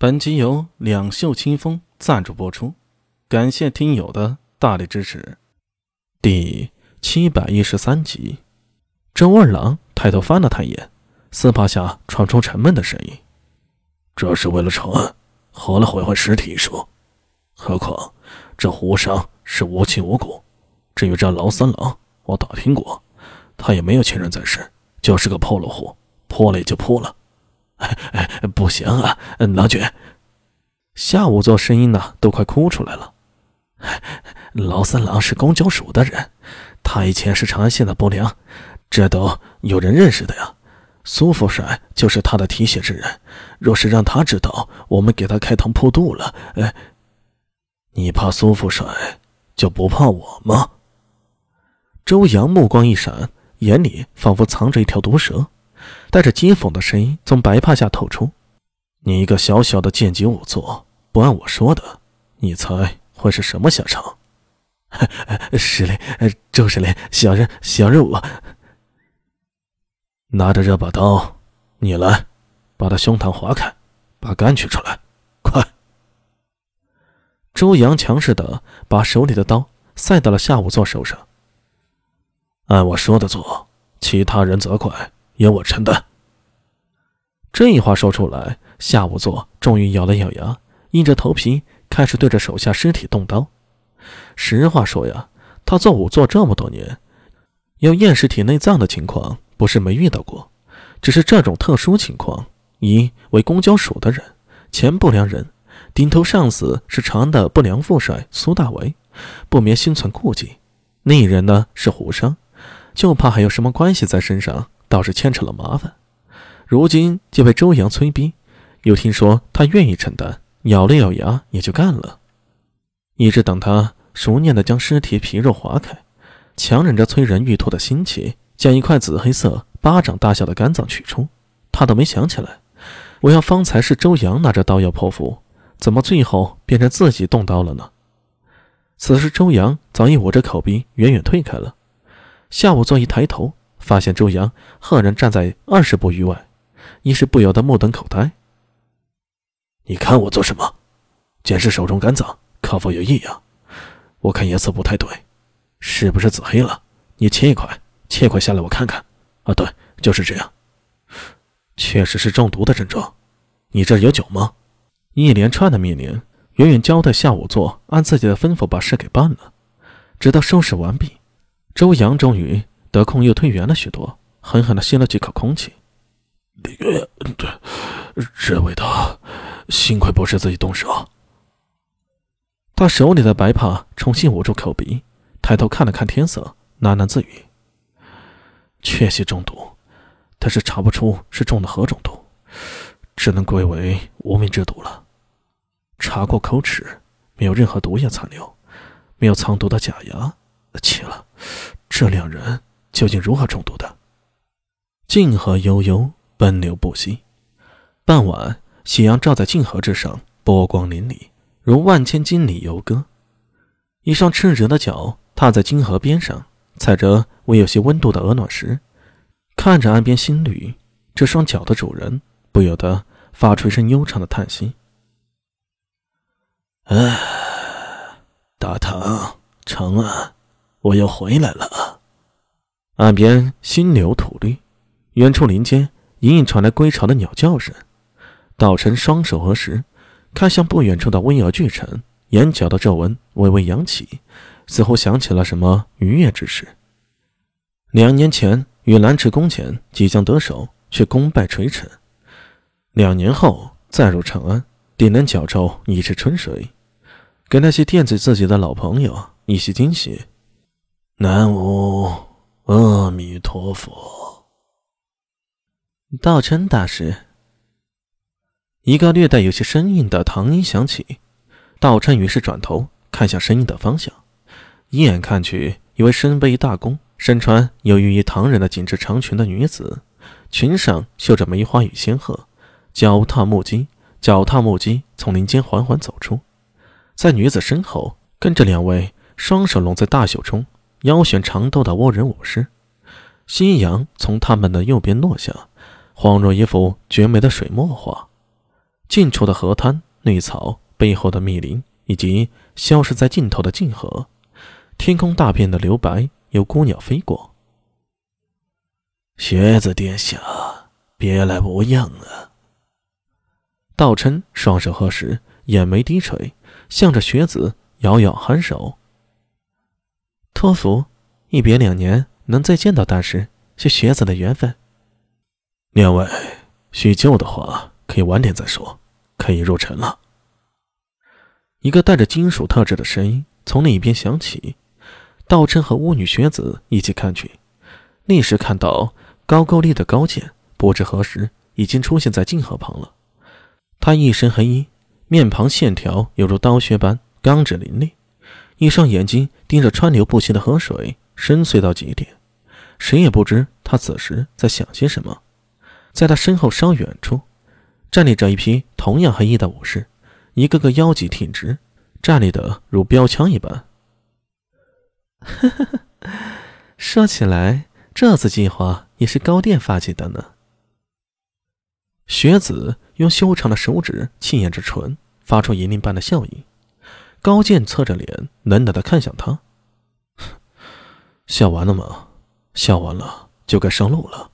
本集由两袖清风赞助播出，感谢听友的大力支持。第七百一十三集，周二郎抬头翻了他一眼，丝帕下传出沉闷的声音：“这是为了成案，何来毁坏尸体一说？何况这胡商是无亲无故。至于这劳三郎，我打听过，他也没有亲人在世，就是个破落户，破了也就破了。”哎哎，不行啊，郎君！下午做声音呢，都快哭出来了。劳三郎是公交署的人，他以前是长安县的伯良，这都有人认识的呀。苏副帅就是他的提携之人，若是让他知道我们给他开膛破肚了，哎，你怕苏副帅，就不怕我吗？周阳目光一闪，眼里仿佛藏着一条毒蛇。带着讥讽的声音从白帕下透出：“你一个小小的剑级仵作，不按我说的，你猜会是什么下场？”“ 是嘞，周是嘞，小人小人我拿着这把刀，你来，把他胸膛划开，把肝取出来，快！”周阳强势的把手里的刀塞到了夏武座手上。按我说的做，其他人责怪。由我承担。这一话说出来，夏武座终于咬了咬牙，硬着头皮开始对着手下尸体动刀。实话说呀，他做仵作这么多年，要验尸体内脏的情况不是没遇到过，只是这种特殊情况，一为公交署的人，前不良人，顶头上司是长安的不良副帅苏大为，不免心存顾忌。另一人呢是胡商，就怕还有什么关系在身上。倒是牵扯了麻烦，如今就被周阳催逼，又听说他愿意承担，咬了咬牙也就干了。一直等他熟练地将尸体皮肉划开，强忍着催人欲吐的心情，将一块紫黑色巴掌大小的肝脏取出，他都没想起来，我要方才是周阳拿着刀要剖腹，怎么最后变成自己动刀了呢？此时周阳早已捂着口鼻远远退开了。夏武座一抬头。发现周阳赫然站在二十步余外，一时不由得目瞪口呆。你看我做什么？检视手中肝脏可否有异样？我看颜色不太对，是不是紫黑了？你切一块，切一块下来我看看。啊，对，就是这样，确实是中毒的症状。你这有酒吗？一连串的命令，远远交代夏武座按自己的吩咐把事给办了。直到收拾完毕，周阳终于。得空又退圆了许多，狠狠地吸了几口空气。这这味道，幸亏不是自己动手。他手里的白帕重新捂住口鼻，抬头看了看天色，喃喃自语：“确系中毒，但是查不出是中的何种毒，只能归为无名之毒了。查过口齿，没有任何毒液残留，没有藏毒的假牙。奇了，这两人……”究竟如何中毒的？静河悠悠，奔流不息。傍晚，夕阳照在静河之上，波光粼粼，如万千金鲤游歌。一双赤着的脚踏在金河边上，踩着微有些温度的鹅卵石，看着岸边新绿，这双脚的主人不由得发出一声悠长的叹息：“唉，大唐长安，我又回来了。”岸边新柳吐绿，远处林间隐隐传来归巢的鸟叫声。道琛双手合十，看向不远处的巍峨巨城，眼角的皱纹微微扬起，似乎想起了什么愉悦之事。两年前与兰池宫前即将得手，却功败垂成；两年后再入长安，定能搅皱一池春水，给那些惦记自己的老朋友一些惊喜。南无。阿弥陀佛，道琛大师。一个略带有些生硬的唐音响起，道琛于是转头看向声音的方向，一眼看去，一位身背大弓、身穿有寓意唐人的紧致长裙的女子，裙上绣着梅花与仙鹤，脚踏木屐，脚踏木屐从林间缓缓走出，在女子身后跟着两位双手拢在大袖中。腰悬长刀的倭人武士，夕阳从他们的右边落下，恍若一幅绝美的水墨画。近处的河滩、绿草背后的密林，以及消失在尽头的静河，天空大片的留白，有孤鸟飞过。学子殿下，别来无恙啊！道琛双手合十，眼眉低垂，向着学子摇摇颔首。托福，一别两年，能再见到大师，是学子的缘分。两位，叙旧的话可以晚点再说，可以入城了。一个带着金属特质的声音从另一边响起，道琛和巫女学子一起看去，立时看到。高够力的高剑，不知何时已经出现在静河旁了。他一身黑衣，面庞线条犹如刀削般刚直凌厉，一双眼睛盯着川流不息的河水，深邃到极点。谁也不知他此时在想些什么。在他身后稍远处，站立着一批同样黑衣的武士，一个个腰脊挺直，站立的如标枪一般。说起来，这次计划。也是高殿发起的呢。学子用修长的手指轻掩着唇，发出银铃般的笑意。高剑侧着脸，难得的看向他：“笑完了吗？笑完了就该上路了。”